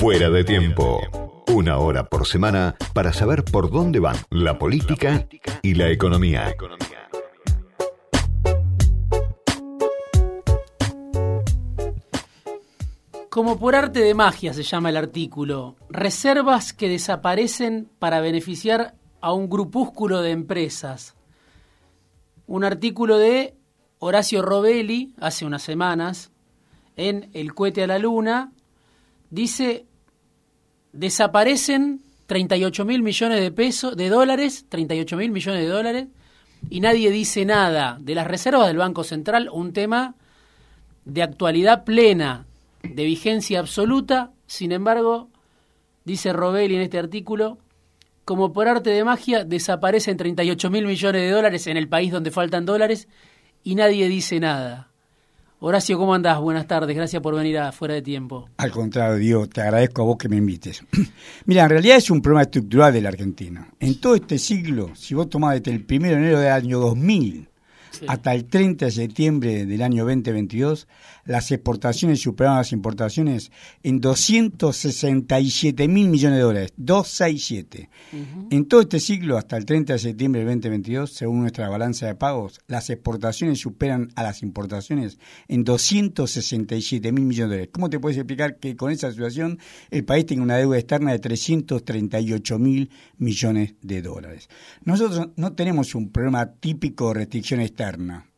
Fuera de tiempo. Una hora por semana para saber por dónde van la política y la economía. Como por arte de magia se llama el artículo, reservas que desaparecen para beneficiar a un grupúsculo de empresas. Un artículo de Horacio Robelli hace unas semanas en El cohete a la luna dice desaparecen 38 mil millones de pesos, de dólares, 38 mil millones de dólares, y nadie dice nada de las reservas del Banco Central, un tema de actualidad plena, de vigencia absoluta, sin embargo, dice Robelli en este artículo, como por arte de magia, desaparecen 38 mil millones de dólares en el país donde faltan dólares y nadie dice nada. Horacio, ¿cómo andás? Buenas tardes, gracias por venir a Fuera de Tiempo. Al contrario, Diego, te agradezco a vos que me invites. Mira, en realidad es un problema estructural de la Argentina. En todo este siglo, si vos tomás desde el 1 de enero del año 2000 hasta el 30 de septiembre del año 2022, las exportaciones superaron las importaciones en 267 mil millones de dólares, 267. En todo este siglo, hasta el 30 de septiembre del 2022, según nuestra balanza de pagos, las exportaciones superan a las importaciones en 267 mil millones de dólares. ¿Cómo te puedes explicar que con esa situación el país tiene una deuda externa de 338 mil millones de dólares? Nosotros no tenemos un problema típico de restricción externa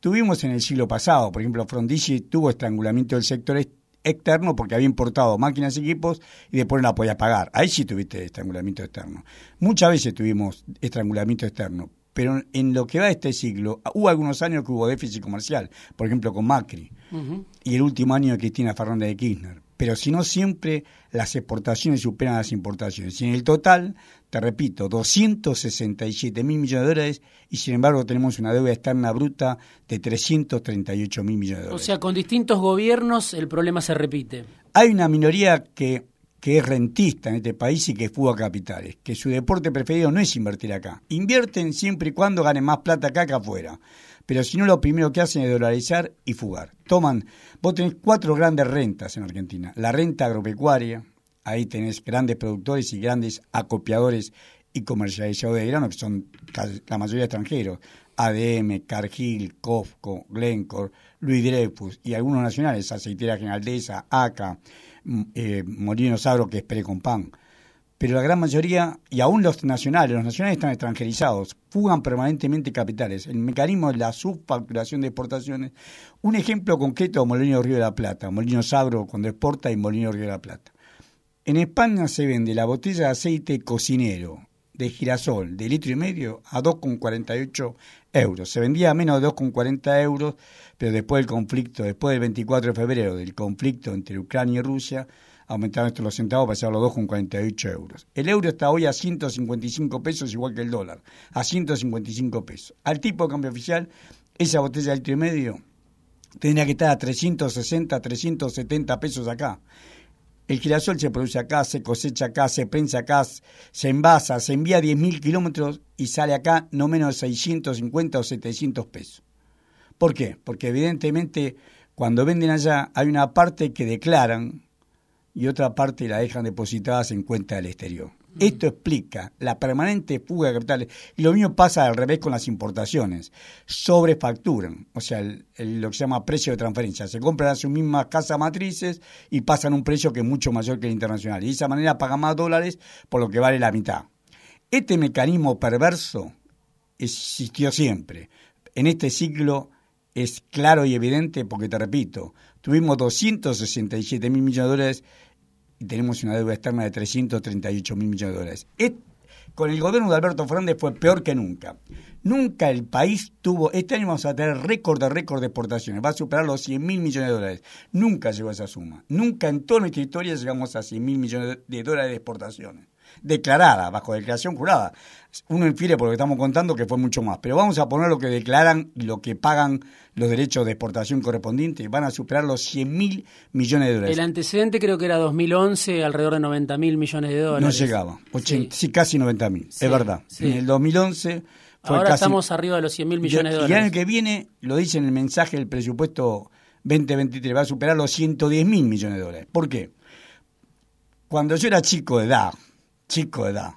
Tuvimos en el siglo pasado, por ejemplo, Frondizi tuvo estrangulamiento del sector externo porque había importado máquinas y equipos y después no la podía pagar. Ahí sí tuviste estrangulamiento externo. Muchas veces tuvimos estrangulamiento externo, pero en lo que va de este siglo, hubo algunos años que hubo déficit comercial, por ejemplo con Macri, y el último año de Cristina Fernández de Kirchner. Pero si no siempre las exportaciones superan las importaciones. Y en el total te repito, 267 mil millones de dólares y sin embargo tenemos una deuda externa bruta de 338 mil millones de dólares. O sea, con distintos gobiernos el problema se repite. Hay una minoría que, que es rentista en este país y que fuga capitales, que su deporte preferido no es invertir acá. Invierten siempre y cuando ganen más plata acá que afuera. Pero si no, lo primero que hacen es dolarizar y fugar. Toman, vos tenés cuatro grandes rentas en Argentina. La renta agropecuaria, ahí tenés grandes productores y grandes acopiadores y comercializadores de grano, que son la mayoría extranjeros. ADM, Cargill, Cofco, Glencore, Luis Dreyfus y algunos nacionales, Aceitera Generaldesa, ACA, mm, eh, Molinos Agro, que es Perecompan. Pero la gran mayoría, y aún los nacionales, los nacionales están extranjerizados, fugan permanentemente capitales. El mecanismo de la subfacturación de exportaciones. Un ejemplo concreto, Molino Río de la Plata. Molinos Agro cuando exporta y Molino Río de la Plata. En España se vende la botella de aceite cocinero de girasol de litro y medio a 2,48 euros. Se vendía a menos de 2,40 euros, pero después del conflicto, después del 24 de febrero, del conflicto entre Ucrania y Rusia, aumentaron estos los centavos para a los 2,48 euros. El euro está hoy a 155 pesos, igual que el dólar, a 155 pesos. Al tipo de cambio oficial, esa botella de litro y medio tendría que estar a 360, 370 pesos acá. El girasol se produce acá, se cosecha acá, se prensa acá, se envasa, se envía a 10.000 kilómetros y sale acá no menos de 650 o 700 pesos. ¿Por qué? Porque evidentemente cuando venden allá hay una parte que declaran y otra parte la dejan depositadas en cuenta del exterior. Esto explica la permanente fuga de capitales. Y lo mismo pasa al revés con las importaciones. Sobrefacturan, o sea, lo que se llama precio de transferencia. Se compran a sus mismas casas matrices y pasan un precio que es mucho mayor que el internacional. Y de esa manera pagan más dólares por lo que vale la mitad. Este mecanismo perverso existió siempre. En este ciclo es claro y evidente porque, te repito, tuvimos 267 mil millones de dólares y tenemos una deuda externa de 338 mil millones de dólares. con el gobierno de Alberto Fernández fue peor que nunca. Nunca el país tuvo, este año vamos a tener récord de récord de exportaciones, va a superar los 100 mil millones de dólares. Nunca llegó a esa suma. Nunca en toda nuestra historia llegamos a 100 mil millones de dólares de exportaciones declarada, bajo declaración jurada. Uno infiere por lo que estamos contando que fue mucho más, pero vamos a poner lo que declaran y lo que pagan los derechos de exportación correspondientes, van a superar los 100 mil millones de dólares. El antecedente creo que era 2011, alrededor de 90 mil millones de dólares. No llegaba, sí. casi 90 mil, es verdad. En el 2011... Fue Ahora estamos arriba de los 100 mil millones de dólares. Y el año que viene, lo dice en el mensaje del presupuesto 2023, va a superar los 110 mil millones de dólares. ¿Por qué? Cuando yo era chico de edad, chico de edad,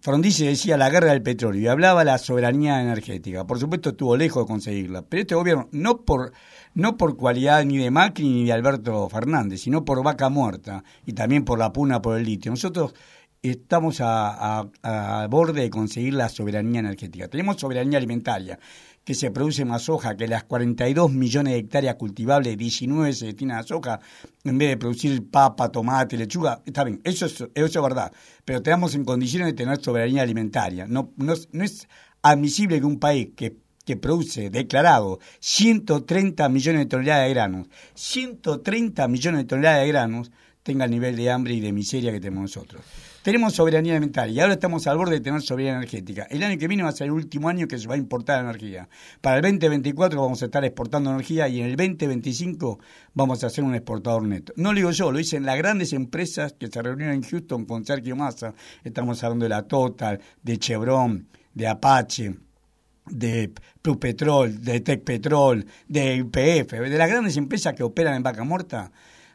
Frondizi decía la guerra del petróleo y hablaba de la soberanía energética. Por supuesto estuvo lejos de conseguirla, pero este gobierno, no por, no por cualidad ni de Macri ni de Alberto Fernández, sino por vaca muerta y también por la puna por el litio. Nosotros estamos a, a borde de conseguir la soberanía energética. Tenemos soberanía alimentaria que se produce más soja, que las 42 millones de hectáreas cultivables, 19 se destinan a soja, en vez de producir papa, tomate, lechuga, está bien, eso es, eso es verdad, pero tenemos en condiciones de tener soberanía alimentaria. No, no, no es admisible que un país que, que produce declarado 130 millones de toneladas de granos, 130 millones de toneladas de granos, tenga el nivel de hambre y de miseria que tenemos nosotros. Tenemos soberanía alimentaria y ahora estamos al borde de tener soberanía energética. El año que viene va a ser el último año que se va a importar energía. Para el 2024 vamos a estar exportando energía y en el 2025 vamos a ser un exportador neto. No lo digo yo, lo dicen las grandes empresas que se reunieron en Houston con Sergio Massa. Estamos hablando de la Total, de Chevron, de Apache de Plus Petrol, de Tech Petrol, de IPF, de las grandes empresas que operan en Vaca Muerta,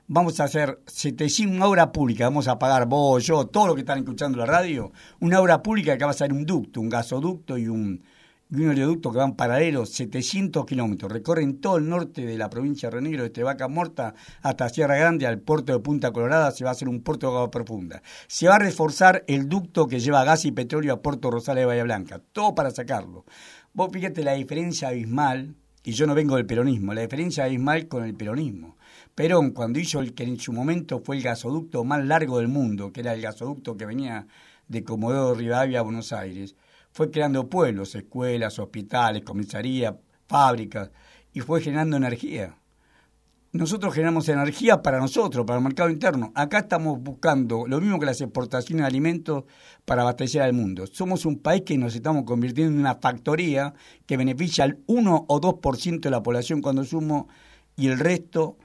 vamos a hacer 700, una obra pública, vamos a pagar vos, yo, todo lo que están escuchando la radio, una obra pública que va a ser un ducto, un gasoducto y un, y un oleoducto que van paralelos, 700 kilómetros, recorren todo el norte de la provincia de Renegro, desde Vaca Morta hasta Sierra Grande, al puerto de Punta Colorada, se va a hacer un puerto de agua profunda. Se va a reforzar el ducto que lleva gas y petróleo a Puerto Rosales de Bahía Blanca, todo para sacarlo. Vos fíjate la diferencia abismal, y yo no vengo del peronismo, la diferencia abismal con el peronismo. Perón, cuando hizo el que en su momento fue el gasoducto más largo del mundo, que era el gasoducto que venía de Comodoro Rivadavia a Buenos Aires, fue creando pueblos, escuelas, hospitales, comisarías, fábricas, y fue generando energía. Nosotros generamos energía para nosotros, para el mercado interno. Acá estamos buscando lo mismo que las exportaciones de alimentos para abastecer al mundo. Somos un país que nos estamos convirtiendo en una factoría que beneficia al 1 o 2% de la población cuando sumo y el resto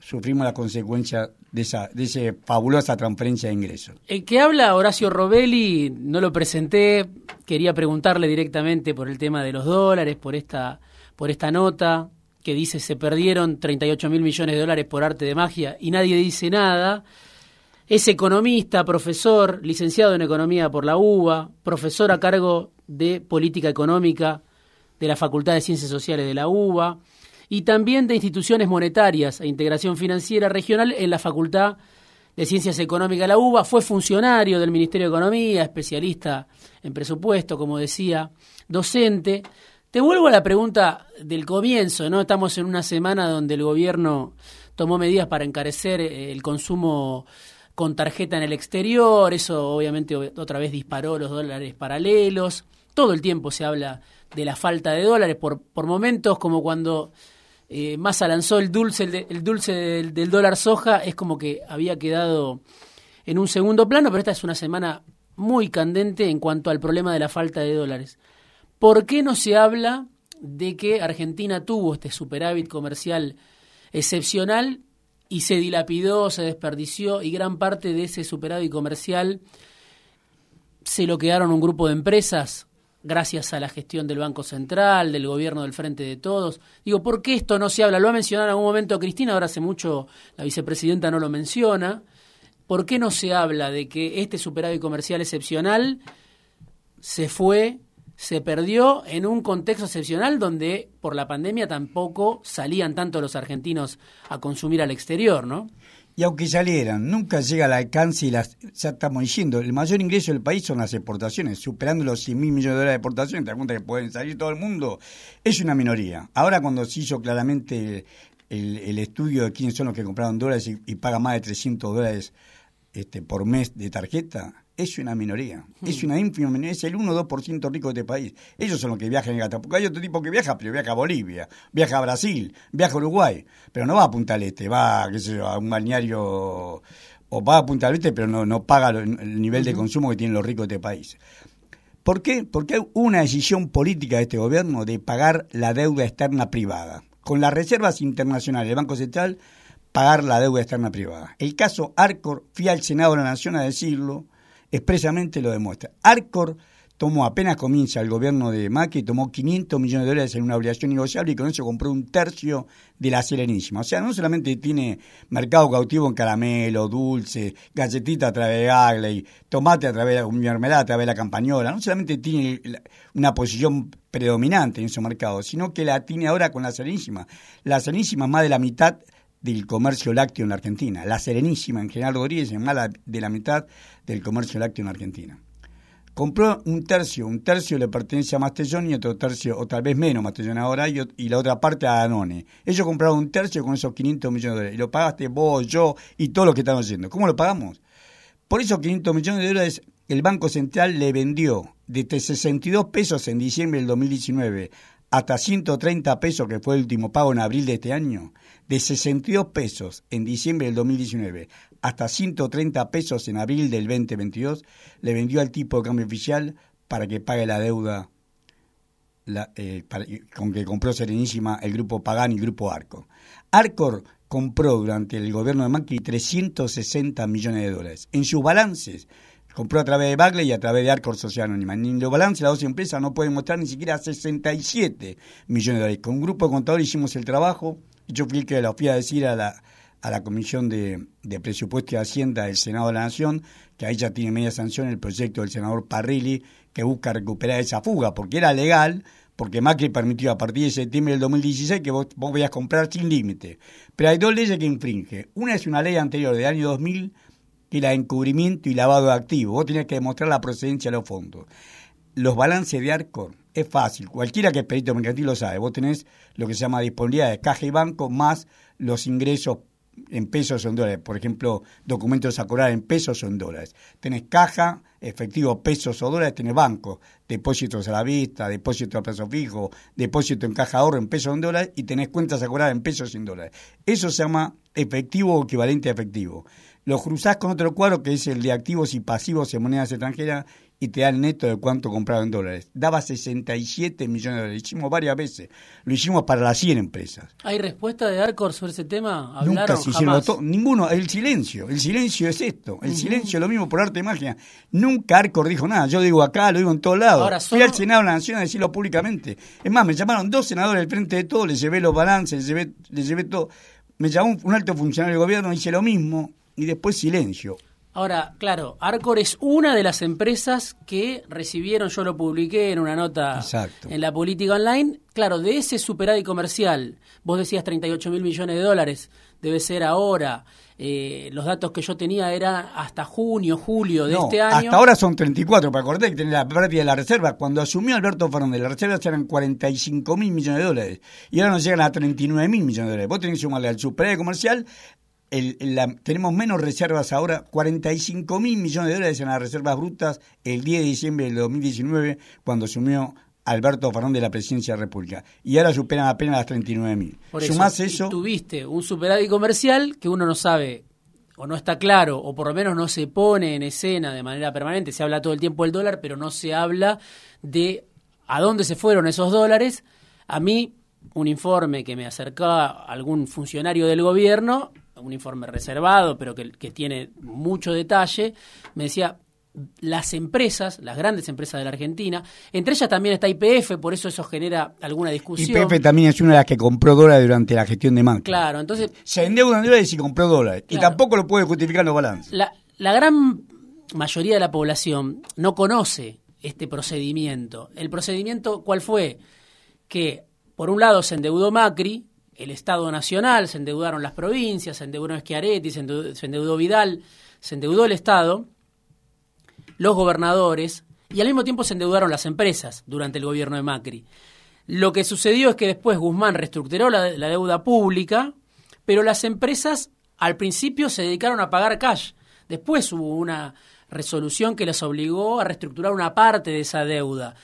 sufrimos la consecuencia de esa, de fabulosa transferencia de ingresos. El que habla Horacio Robelli, no lo presenté, quería preguntarle directamente por el tema de los dólares, por esta, por esta nota que dice se perdieron 38 mil millones de dólares por arte de magia y nadie dice nada. Es economista, profesor, licenciado en economía por la UBA, profesor a cargo de política económica de la Facultad de Ciencias Sociales de la UBA y también de instituciones monetarias e integración financiera regional en la Facultad de Ciencias Económicas de la UBA. Fue funcionario del Ministerio de Economía, especialista en presupuesto, como decía, docente. Te vuelvo a la pregunta del comienzo, ¿no? Estamos en una semana donde el gobierno tomó medidas para encarecer eh, el consumo con tarjeta en el exterior, eso obviamente otra vez disparó los dólares paralelos, todo el tiempo se habla de la falta de dólares, por, por momentos como cuando eh, Massa lanzó el dulce, el, dulce del, dólar soja, es como que había quedado en un segundo plano, pero esta es una semana muy candente en cuanto al problema de la falta de dólares. ¿Por qué no se habla de que Argentina tuvo este superávit comercial excepcional y se dilapidó, se desperdició y gran parte de ese superávit comercial se lo quedaron un grupo de empresas gracias a la gestión del Banco Central, del gobierno del Frente de Todos. Digo, ¿por qué esto no se habla? Lo ha mencionado en algún momento Cristina, ahora hace mucho la vicepresidenta no lo menciona. ¿Por qué no se habla de que este superávit comercial excepcional se fue, se perdió en un contexto excepcional donde por la pandemia tampoco salían tanto los argentinos a consumir al exterior, ¿no? Y aunque salieran, nunca llega al alcance y las, ya estamos diciendo, el mayor ingreso del país son las exportaciones, superando los 100 mil millones de dólares de exportaciones, te das cuenta que pueden salir todo el mundo, es una minoría. Ahora cuando se hizo claramente el, estudio de quiénes son los que compraron dólares y, y pagan más de 300 dólares este, por mes de tarjeta, es una minoría, es una ínfima minoría, es el 1 o 2% rico de este país. Ellos son los que viajan en gata, porque hay otro tipo que viaja, pero viaja a Bolivia, viaja a Brasil, viaja a Uruguay, pero no va a Punta del Este, va qué sé yo, a un balneario o va a Punta del Este, pero no, no paga el nivel de consumo que tienen los ricos de este país. ¿Por qué? Porque hay una decisión política de este gobierno de pagar la deuda externa privada. Con las reservas internacionales del Banco Central, pagar la deuda externa privada. El caso Arcor, fui al Senado de la Nación a decirlo, expresamente lo demuestra. Arcor tomó, apenas comienza el gobierno de Macri, tomó 500 millones de dólares en una obligación negociable y con eso compró un tercio de la Serenísima. O sea, no solamente tiene mercado cautivo en caramelo, dulce, galletita a través de Gagley, tomate a través de mermelada a través de la campañola, no solamente tiene una posición predominante en ese mercado, sino que la tiene ahora con la Serenísima. La Serenísima es más de la mitad del comercio lácteo en la Argentina. La Serenísima en General Rodríguez es más de la mitad del comercio lácteo en la Argentina compró un tercio, un tercio le pertenece a Mastellón y otro tercio, o tal vez menos Mastellón ahora, y, la otra parte a Danone. Ellos compraron un tercio con esos 500 millones de dólares, y lo pagaste vos, yo y todos los que están haciendo. ¿Cómo lo pagamos? Por esos 500 millones de dólares, el Banco Central le vendió desde 62 pesos en diciembre del 2019 hasta 130 pesos, que fue el último pago en abril de este año, de 62 pesos en diciembre del 2019 hasta 130 pesos en abril del 2022, le vendió al tipo de cambio oficial para que pague la deuda eh, con que compró Serenísima el grupo Pagani y el grupo Arcor. Arcor compró durante el gobierno de Macri 360 millones de dólares. En sus balances, compró a través de Bagley y a través de Arcor Social Anónima. En los balances las dos empresas no pueden mostrar ni siquiera 67 millones de dólares. Con un grupo de contadores hicimos el trabajo. Yo fui que lo fui a decir a la, a la Comisión de, Presupuesto y Hacienda del Senado de la Nación, que ahí ya tiene media sanción el proyecto del senador Parrilli, que busca recuperar esa fuga, porque era legal, porque Macri permitió a partir de septiembre del 2016 que vos, vos a comprar sin límite. Pero hay dos leyes que infringe. Una es una ley anterior del año 2000, que era encubrimiento y lavado de activos. Vos tenías que demostrar la procedencia de los fondos. Los balances de Arcor es fácil. Cualquiera que es perito mercantil lo sabe. Vos tenés lo que se llama disponibilidad de caja y banco más los ingresos en pesos o en dólares. Por ejemplo, documentos a cobrar en pesos o en dólares. Tenés caja, efectivo, pesos o dólares, tenés banco, depósitos a la vista, depósito a plazo fijo, depósito en caja ahorro en pesos o en dólares y tenés cuentas a cobrar en pesos y en dólares. Eso se llama efectivo o equivalente a efectivo. Lo cruzás con otro cuadro que es el de activos y pasivos en monedas extranjeras y te da el neto de cuánto comprado en dólares. Daba 67 millones de dólares. Lo hicimos varias veces. Lo hicimos para las 100 empresas. ¿Hay respuesta de Arcor sobre ese tema? Nunca se hicieron Ninguno. El silencio. El silencio es esto. El silencio es lo mismo por arte de magia. Nunca Arcor dijo nada. Yo digo acá, lo digo en todos lados. Ahora, Fui al Senado de la Nación a decirlo públicamente. Es más, me llamaron dos senadores al frente de todo, les llevé los balances, les llevé, les llevé todo. Me llamó un alto funcionario del gobierno, hice lo mismo y después silencio. Ahora, claro, Arcor es una de las empresas que recibieron, yo lo publiqué en una nota en la política online, claro, de ese superávit comercial, vos decías 38 mil millones de dólares, debe ser ahora, eh, los datos que yo tenía eran hasta junio, julio de este año. Hasta ahora son 34, para acordar que tenés la pérdida de la reserva. Cuando asumió Alberto Fernández, las reservas eran 45 mil millones de dólares y ahora nos llegan a 39 mil millones de dólares. Vos tenés que sumarle al superávit comercial tenemos menos reservas ahora, 45 mil millones de dólares en las reservas brutas el 10 de diciembre del 2019, cuando asumió Alberto Fernández la presidencia de la República. Y ahora superan apenas las 39 mil. Sumás eso, Tuviste un superávit comercial que uno no sabe o no está claro, o por lo menos no se pone en escena de manera permanente. Se habla todo el tiempo del dólar, pero no se habla de a dónde se fueron esos dólares. A mí, un informe que me acercaba algún funcionario del gobierno un informe reservado, pero que, tiene mucho detalle, me decía, las empresas, las grandes empresas de la Argentina, entre ellas también está IPF, por eso eso genera alguna discusión. IPF también es una de las que compró dólares durante la gestión de Macri. Claro, entonces... Se endeudan dólares y compró dólares, y tampoco lo puede justificar los balances. La, la gran mayoría de la población no conoce este procedimiento. ¿El procedimiento cuál fue? Que, por un lado, se endeudó Macri, el Estado Nacional, se endeudaron las provincias, se endeudó Schiaretti, se endeudó, Vidal, se endeudó el Estado, los gobernadores, y al mismo tiempo se endeudaron las empresas durante el gobierno de Macri. Lo que sucedió es que después Guzmán reestructuró la, deuda pública, pero las empresas al principio se dedicaron a pagar cash. Después hubo una resolución que les obligó a reestructurar una parte de esa deuda.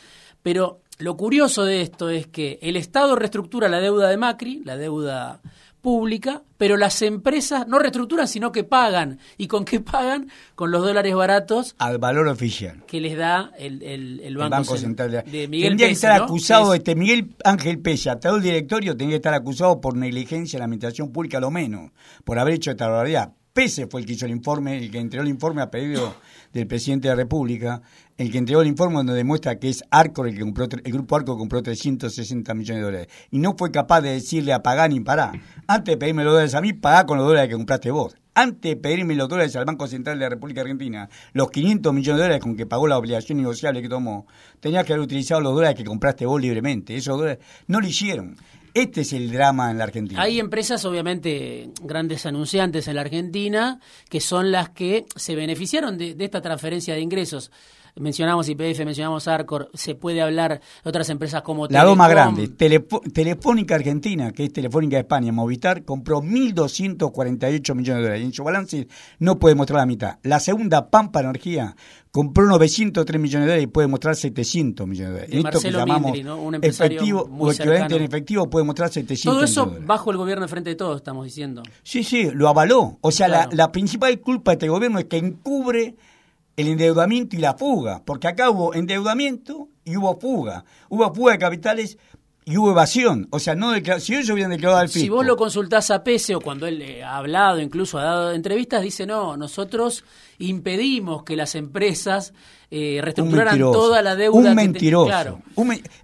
Pero lo curioso de esto es que el Estado reestructura la deuda de Macri, la deuda pública, pero las empresas no reestructuran, sino que pagan. ¿Y con qué pagan? Con los dólares baratos. Al valor oficial. Que les da el, el, Banco, Central de, Miguel Tendría que estar acusado, este Miguel Ángel Pella, todo el directorio tendría que estar acusado por negligencia en la administración pública, lo menos, por haber hecho esta barbaridad Pese fue el que hizo el informe, el que entregó el informe a pedido del presidente de la República, el que entregó el informe donde demuestra que es Arcor el que compró, el grupo Arcor compró 360 millones de dólares. Y no fue capaz de decirle a pagar ni parar. Antes de pedirme los dólares a mí, pagá con los dólares que compraste vos. Antes de pedirme los dólares al Banco Central de la República Argentina, los 500 millones de dólares con que pagó la obligación negociable que tomó, tenías que haber utilizado los dólares que compraste vos libremente. Esos dólares no lo hicieron. Este es el drama en la Argentina. Hay empresas, obviamente, grandes anunciantes en la Argentina, que son las que se beneficiaron de, esta transferencia de ingresos mencionamos IPF, mencionamos Arcor, se puede hablar de otras empresas como La dos más grande, Telefónica Argentina, que es Telefónica de España, Movistar, compró 1.248 millones de dólares. Y en su balance no puede mostrar la mitad. La segunda, Pampa Energía, compró 903 millones de dólares y puede mostrar 700 millones de dólares. Esto que llamamos efectivo o equivalente en efectivo puede mostrar 700 Todo eso bajo el gobierno de frente de todos, estamos diciendo. Sí, sí, lo avaló. O sea, la, la principal culpa de este gobierno es que encubre el endeudamiento y la fuga, porque acá hubo endeudamiento y hubo fuga. Hubo fuga de capitales y hubo evasión. O sea, no si ellos hubieran declarado al fisco. Si vos lo consultás a Pese o cuando él eh, ha hablado, incluso ha dado entrevistas, dice, no, nosotros impedimos que las empresas eh, reestructuraran toda la deuda. Un mentiroso. claro.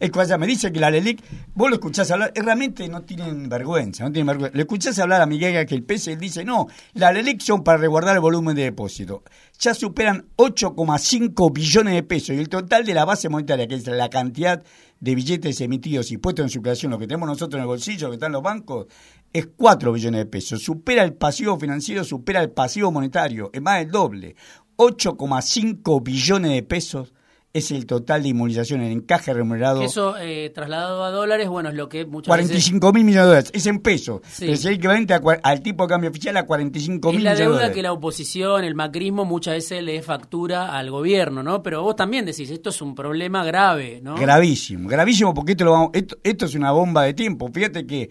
el cual me dice que la LELIC, vos lo escuchás hablar, realmente no tienen vergüenza, no tienen vergüenza. Le escuchás hablar a Miguel que el Pese, él dice, no, la LELIC son para resguardar el volumen de depósito. Ya superan 8,5 billones de pesos y el total de la base monetaria, que es la cantidad de billetes emitidos y puestos en circulación, lo que tenemos nosotros en el bolsillo, que están los bancos, es 4 billones de pesos. Supera el pasivo financiero, supera el pasivo monetario, es más del doble. 8,5 billones de pesos es el total de inmunización en encaje remunerado. eso eh, trasladado a dólares, bueno, es lo que muchas 45 mil millones de dólares, es en pesos. Es el equivalente al tipo de cambio oficial a 45 mil millones de dólares. la deuda que la oposición, el macrismo, muchas veces le factura al gobierno, ¿no? Pero vos también decís, esto es un problema grave, ¿no? Gravísimo, gravísimo porque esto, lo vamos, esto, esto es una bomba de tiempo. Fíjate que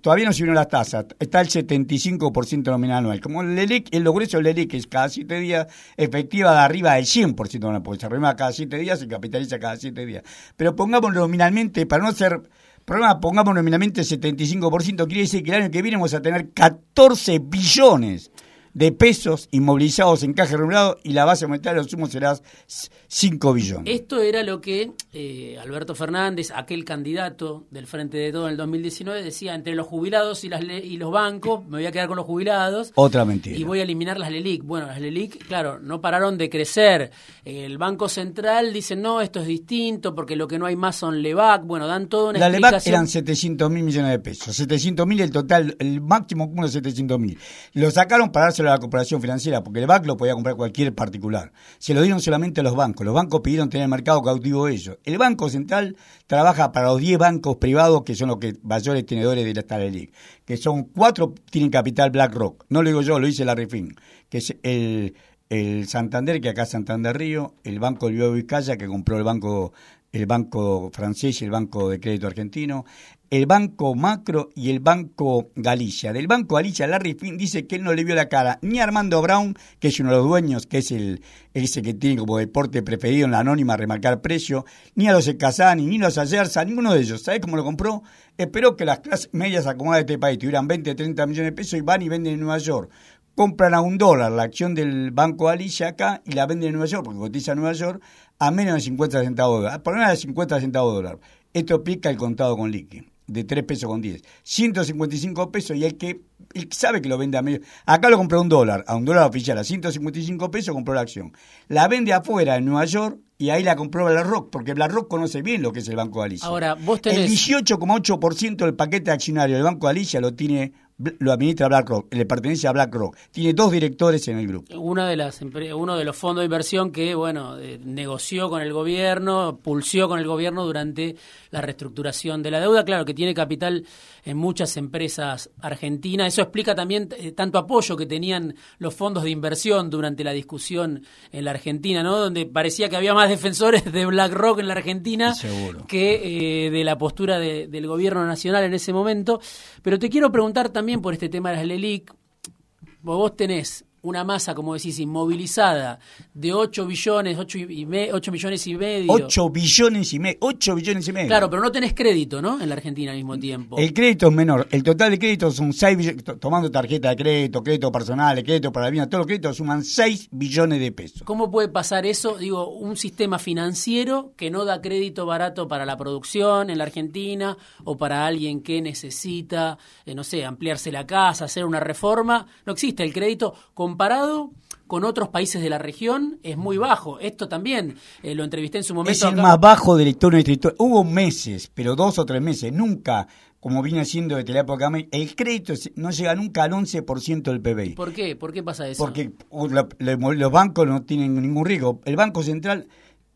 todavía no subieron las tasas, está el 75% nominal anual. Como el LELIC, el del LELIC es cada 7 días, efectiva de arriba del 100% nominal, porque se arriba cada 7 días, se capitaliza cada 7 días. Pero pongamos nominalmente, para no ser problema, pongamos nominalmente el 75%, quiere decir que el año que viene vamos a tener 14 billones de pesos inmovilizados en caja remunerado y la base monetaria de los sumos será 5 billones. Esto era lo que eh, Alberto Fernández, aquel candidato del Frente de Todo en el 2019, decía, entre los jubilados y, las y los bancos, me voy a quedar con los jubilados. Otra mentira. Y voy a eliminar las LELIC. Bueno, las LELIC, claro, no pararon de crecer. El Banco Central dice, no, esto es distinto porque lo que no hay más son LEVAC. Bueno, dan todo una La LEVAC eran 700 mil millones de pesos. 700 mil el total, el máximo como de 700 mil. Lo sacaron para dárselo la corporación financiera porque el BAC lo podía comprar cualquier particular. Se lo dieron solamente a los bancos. Los bancos pidieron tener el mercado cautivo ellos. El Banco Central trabaja para los 10 bancos privados que son los que mayores tenedores de la Starlink, que son cuatro tienen capital BlackRock. No lo digo yo, lo dice la Refin, que es el, el Santander, que acá es Santander Río, el Banco del Vizcaya, que compró el Banco el Banco Francés y el Banco de Crédito Argentino, el Banco Macro y el Banco Galicia. Del Banco Galicia, Larry Finn dice que él no le vio la cara ni a Armando Brown, que es uno de los dueños, que es el ese que tiene como deporte preferido en la anónima remarcar precio, ni a los Casani, ni a los Ayerza, ninguno de ellos. ¿Sabes cómo lo compró? Esperó que las clases medias acomodadas de este país tuvieran 20, 30 millones de pesos y van y venden en Nueva York compran a un dólar la acción del Banco Galicia acá y la venden en Nueva York, porque cotiza en Nueva York, a menos de 50 centavos de dólar. Por menos de 50 centavos de dólar. Esto explica el contado con liqui de 3 pesos con 10. 155 pesos y el que sabe que lo vende a medio. Acá lo compró a un dólar, a un dólar oficial, a 155 pesos compró la acción. La vende afuera en Nueva York y ahí la compró BlackRock, porque BlackRock conoce bien lo que es el Banco Galicia. Ahora, vos tenés... El 18,8% del paquete accionario del Banco Galicia lo tiene lo administra BlackRock, le pertenece a BlackRock. Tiene dos directores en el grupo. Una de las uno de los fondos de inversión que bueno eh, negoció con el gobierno, pulsió con el gobierno durante la reestructuración de la deuda. Claro que tiene capital en muchas empresas argentinas. Eso explica también eh, tanto apoyo que tenían los fondos de inversión durante la discusión en la Argentina, ¿no? Donde parecía que había más defensores de BlackRock en la Argentina que eh, de la postura del gobierno nacional en ese momento. Pero te quiero preguntar también por este tema de las LELIC. Vos tenés una masa, como decís, inmovilizada de 8 billones, 8, y me, 8 millones y medio. 8 billones y medio, 8 billones y medio. Claro, pero no tenés crédito, ¿no? En la Argentina al mismo tiempo. El crédito es menor. El total de créditos son 6 billones, tomando tarjeta de crédito, crédito personal, crédito para la vida, todos los créditos suman 6 billones de pesos. ¿Cómo puede pasar eso? Digo, un sistema financiero que no da crédito barato para la producción en la Argentina o para alguien que necesita, eh, no sé, ampliarse la casa, hacer una reforma. No existe el crédito comparado con otros países de la región es muy bajo. Esto también eh, lo entrevisté en su momento. Es el más bajo de la historia de historia. Hubo meses, pero dos o tres meses, nunca, como viene siendo desde la época, el crédito no llega nunca al 11% del PBI. ¿Por qué? ¿Por qué pasa eso? Porque uh, los bancos no tienen ningún riesgo. El Banco Central,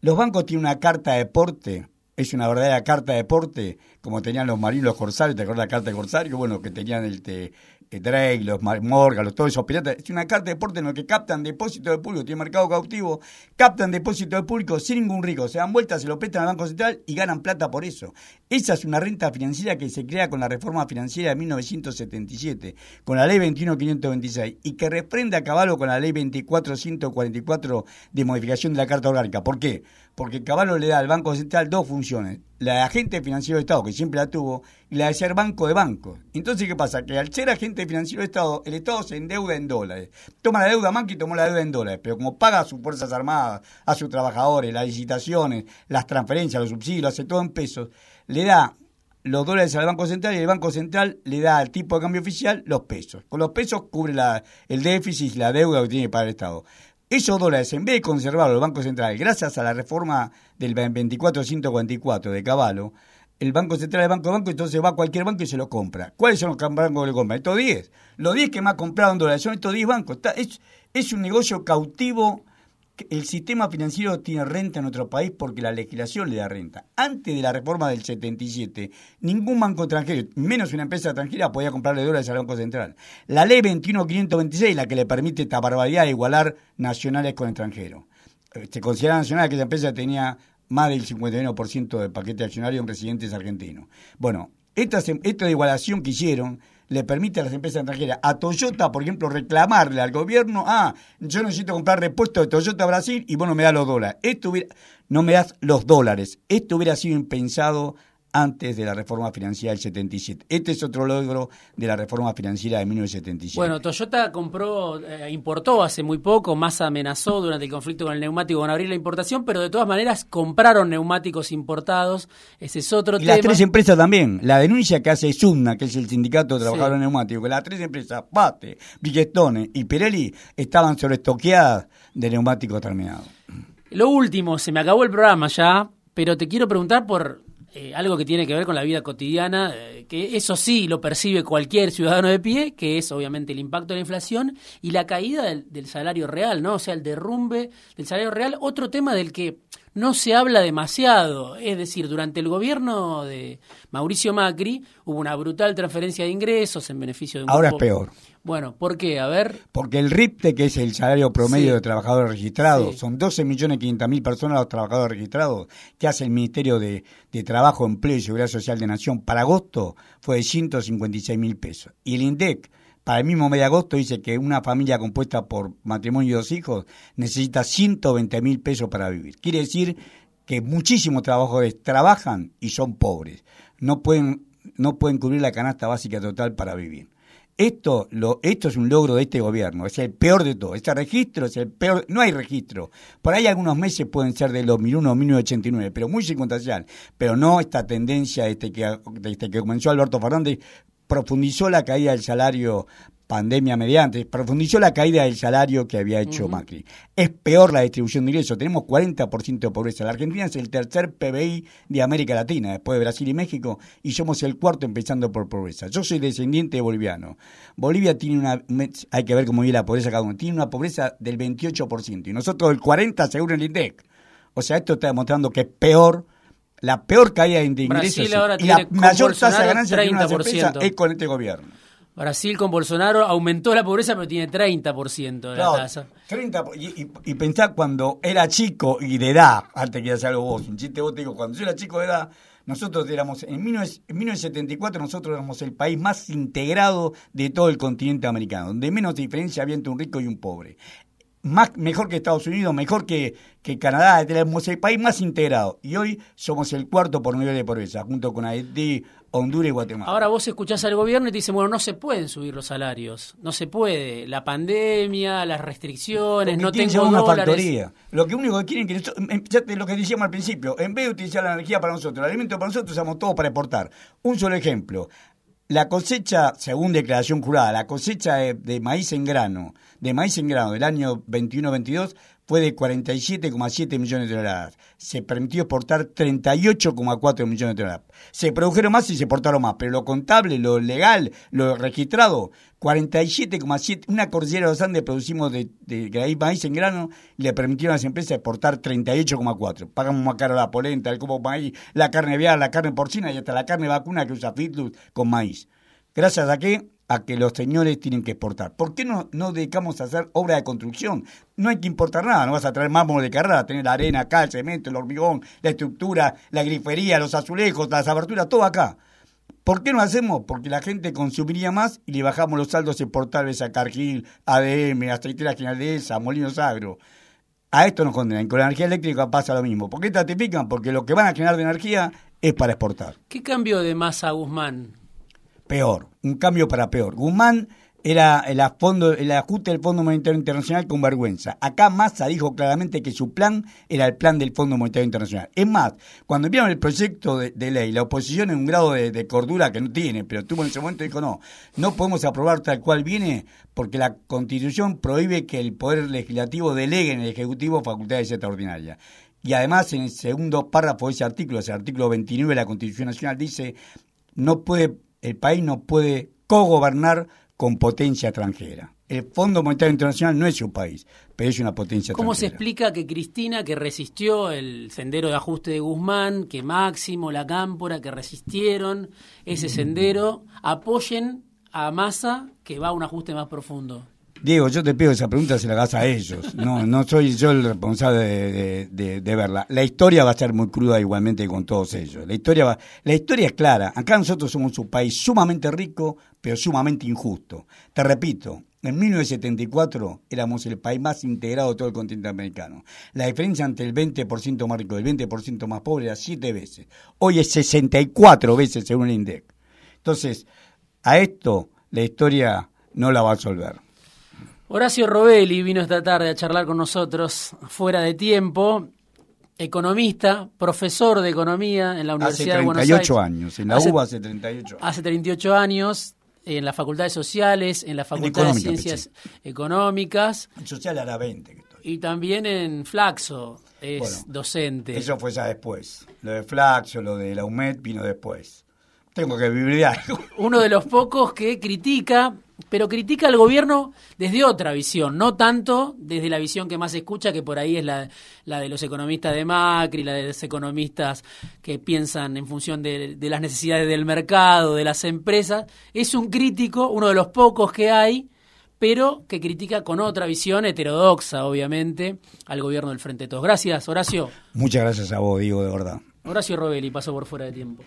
los bancos tienen una carta de porte es una verdadera carta de deporte, como tenían los marinos corsarios, ¿te acuerdas la carta de corsario? Bueno, que tenían el, te, Drake, los Morgan, los, todos esos piratas. Es una carta de deporte en la que captan depósito de público, tiene mercado cautivo, captan depósito de público sin ningún riesgo, se dan vueltas, se lo prestan al Banco Central y ganan plata por eso. Esa es una renta financiera que se crea con la reforma financiera de 1977, con la ley 21526 y que refrenda a caballo con la ley 24144 de modificación de la Carta Orgánica. ¿Por qué? Porque Caballo le da al Banco Central dos funciones, la de agente financiero de Estado, que siempre la tuvo, y la de ser banco de bancos. Entonces, ¿qué pasa? Que al ser agente financiero de Estado, el Estado se endeuda en dólares. Toma la deuda y tomó la deuda en dólares, pero como paga a sus Fuerzas Armadas, a sus trabajadores, las licitaciones, las transferencias, los subsidios, hace todo en pesos, le da los dólares al Banco Central y el Banco Central le da al tipo de cambio oficial los pesos. Con los pesos cubre el déficit y la deuda que tiene para el Estado. Esos dólares, en vez de conservarlos el Banco Central, gracias a la reforma del 2444 de Caballo, el Banco Central es Banco de Banco, entonces va a cualquier banco y se lo compra. ¿Cuáles son los bancos que le compran? Estos 10. Los 10 que más compraron dólares son estos 10 bancos. es, es un negocio cautivo el sistema financiero tiene renta en nuestro país porque la legislación le da renta. Antes de la reforma del 77, ningún banco extranjero, menos una empresa extranjera, podía comprarle dólares al Banco Central. La ley 21526, la que le permite esta barbaridad de igualar nacionales con extranjeros. Eh, se considera nacional que esa empresa tenía más del 51% del paquete accionario en residentes argentinos. Bueno, esta, esta igualación que hicieron le permite a las empresas extranjeras, a Toyota, por ejemplo, reclamarle al gobierno, ah, yo necesito comprar repuestos de Toyota Brasil y vos no me das los dólares. Esto no me das los dólares. Esto hubiera sido impensado antes de la reforma financiera del 77. Este es otro logro de la reforma financiera de 1977. Bueno, Toyota compró, eh, importó hace muy poco, más amenazó durante el conflicto con el neumático con abrir la importación, pero de todas maneras compraron neumáticos importados. Ese es otro y las tres empresas también. La denuncia que hace Sumna, que es el sindicato de trabajadores neumáticos, que las tres empresas, Pate, Bridgestone y Pirelli, estaban sobreestoqueadas de neumáticos terminados. Lo último, se me acabó el programa ya, pero te quiero preguntar por eh, algo que tiene que ver con la vida cotidiana, eh, que eso sí lo percibe cualquier ciudadano de pie, que es obviamente el impacto de la inflación y la caída del, del, salario real, ¿no? O sea, el derrumbe del salario real, otro tema del que no se habla demasiado. Es decir, durante el gobierno de Mauricio Macri hubo una brutal transferencia de ingresos en beneficio de un Ahora es peor. Bueno, ¿por qué? A ver. Porque el RIPTE, que es el salario promedio de trabajadores registrados, son 12 millones mil personas los trabajadores registrados que hace el Ministerio de, de, Trabajo, Empleo y Seguridad Social de Nación. Para agosto fue de 156 mil pesos. Y el INDEC, para el mismo mes de agosto dice que una familia compuesta por matrimonio y dos hijos necesita 120 mil pesos para vivir. Quiere decir que muchísimos trabajadores trabajan y son pobres. No pueden, no pueden cubrir la canasta básica total para vivir. Esto, lo, esto es un logro de este gobierno, es el peor de todo. Este registro es el peor, no hay registro. Por ahí algunos meses pueden ser de 2001 o 1989, pero muy circunstancial. Pero no esta tendencia desde que, desde que comenzó Alberto Fernández profundizó la caída del salario pandemia mediante, profundizó la caída del salario que había hecho Macri. Es peor la distribución de ingresos, tenemos 40% de pobreza. La Argentina es el tercer PBI de América Latina, después de Brasil y México, y somos el cuarto empezando por pobreza. Yo soy descendiente boliviano. Bolivia tiene una, hay que ver cómo vive la pobreza cada uno, tiene una pobreza del 28%, y nosotros el 40% según el INDEC. O sea, esto está demostrando que es peor la peor caída de ingresos y la mayor tasa de ganancia que una es con este gobierno. Brasil con Bolsonaro aumentó la pobreza, pero tiene 30% de la tasa. 30, y, y, pensá cuando era chico y de edad, antes que hacer algo vos, un chiste vos te digo, cuando yo era chico de edad, Nosotros éramos, en, 1974 nosotros éramos el país más integrado de todo el continente americano, donde menos diferencia había entre un rico y un pobre más, mejor que Estados Unidos, mejor que, que Canadá, tenemos el país más integrado. Y hoy somos el cuarto por nivel de pobreza, junto con Haití, Honduras y Guatemala. Ahora vos escuchás al gobierno y te dicen, bueno, no se pueden subir los salarios, no se puede. La pandemia, las restricciones, no tengo una dólares. factoría. Lo que único que quieren que ya lo que decíamos al principio, en vez de utilizar la energía para nosotros, el alimento para nosotros, usamos todo para exportar. Un solo ejemplo. La cosecha, según declaración jurada, la cosecha de maíz en grano de maíz en grano del año 21-22 fue de 47,7 millones de toneladas. Se permitió exportar 38,4 millones de toneladas. Se produjeron más y se exportaron más, pero lo contable, lo legal, lo registrado, 47,7. Una cordillera de los Andes producimos de, de, maíz en grano y le permitieron a las empresas exportar 38,4. Pagamos más caro la polenta, el como maíz, la carne vial, la carne porcina y hasta la carne vacuna que usa Fitlus con maíz. Gracias a qué? A que los señores tienen que exportar. ¿Por qué no, no dedicamos a hacer obra de construcción? No hay que importar nada, no vas a traer mármol de carrera, tener la arena acá, el cemento, el hormigón, la estructura, la grifería, los azulejos, las aberturas, todo acá. ¿Por qué no hacemos? Porque la gente consumiría más y le bajamos los saldos exportables a Cargill, ADM, Aceitera General de esa, Molinos Agro. A esto nos condenan. Con la energía eléctrica pasa lo mismo. ¿Por qué tatifican? Porque lo que van a generar de energía es para exportar. ¿Qué cambio de masa, Guzmán? Peor, un cambio para peor. Guzmán era el, fondo, el ajuste del Fondo Monetario Internacional con vergüenza. Acá Massa dijo claramente que su plan era el plan del Fondo Monetario Internacional. Es más, cuando vieron el proyecto de, ley, la oposición en un grado de, cordura que no tiene, pero tuvo en ese momento dijo no, no podemos aprobar tal cual viene porque la Constitución prohíbe que el Poder Legislativo delegue en el Ejecutivo facultades extraordinarias. Y además, en el segundo párrafo de ese artículo, ese artículo 29 de la Constitución Nacional, dice no puede el país no puede cogobernar con potencia extranjera. El Fondo Monetario Internacional no es un país, pero es una potencia ¿Cómo se explica que Cristina, que resistió el sendero de ajuste de Guzmán, que Máximo, la Cámpora, que resistieron ese sendero, apoyen a Massa, que va a un ajuste más profundo? Diego, yo te pido esa pregunta se la hagas a ellos. No, no soy yo el responsable de, verla. La historia va a ser muy cruda igualmente con todos ellos. La historia va, la historia es clara. Acá nosotros somos un país sumamente rico, pero sumamente injusto. Te repito, en 1974 éramos el país más integrado de todo el continente americano. La diferencia entre el 20% más rico y el 20% más pobre era siete veces. Hoy es 64 veces según el INDEC. Entonces, a esto la historia no la va a resolver. Horacio Robelli vino esta tarde a charlar con nosotros fuera de tiempo, economista, profesor de economía en la Universidad de Buenos Aires. Hace 38 años, en la UBA hace 38 años. Hace 38 años, en las facultades sociales, en la Facultad de Ciencias Económicas. En social hará 20 Y también en Flaxo, es docente. Eso fue ya después. Lo de Flaxo, lo de la UMED vino después. Tengo que vivir de algo. Uno de los pocos que critica pero critica al gobierno desde otra visión, no tanto desde la visión que más se escucha, que por ahí es la, la de los economistas de Macri, la de los economistas que piensan en función de, de las necesidades del mercado, de las empresas. Es un crítico, uno de los pocos que hay, pero que critica con otra visión heterodoxa, obviamente, al gobierno del Frente de Todos. Gracias, Horacio. Muchas gracias a vos, Diego, de verdad. Horacio Robelli pasó por fuera de tiempo.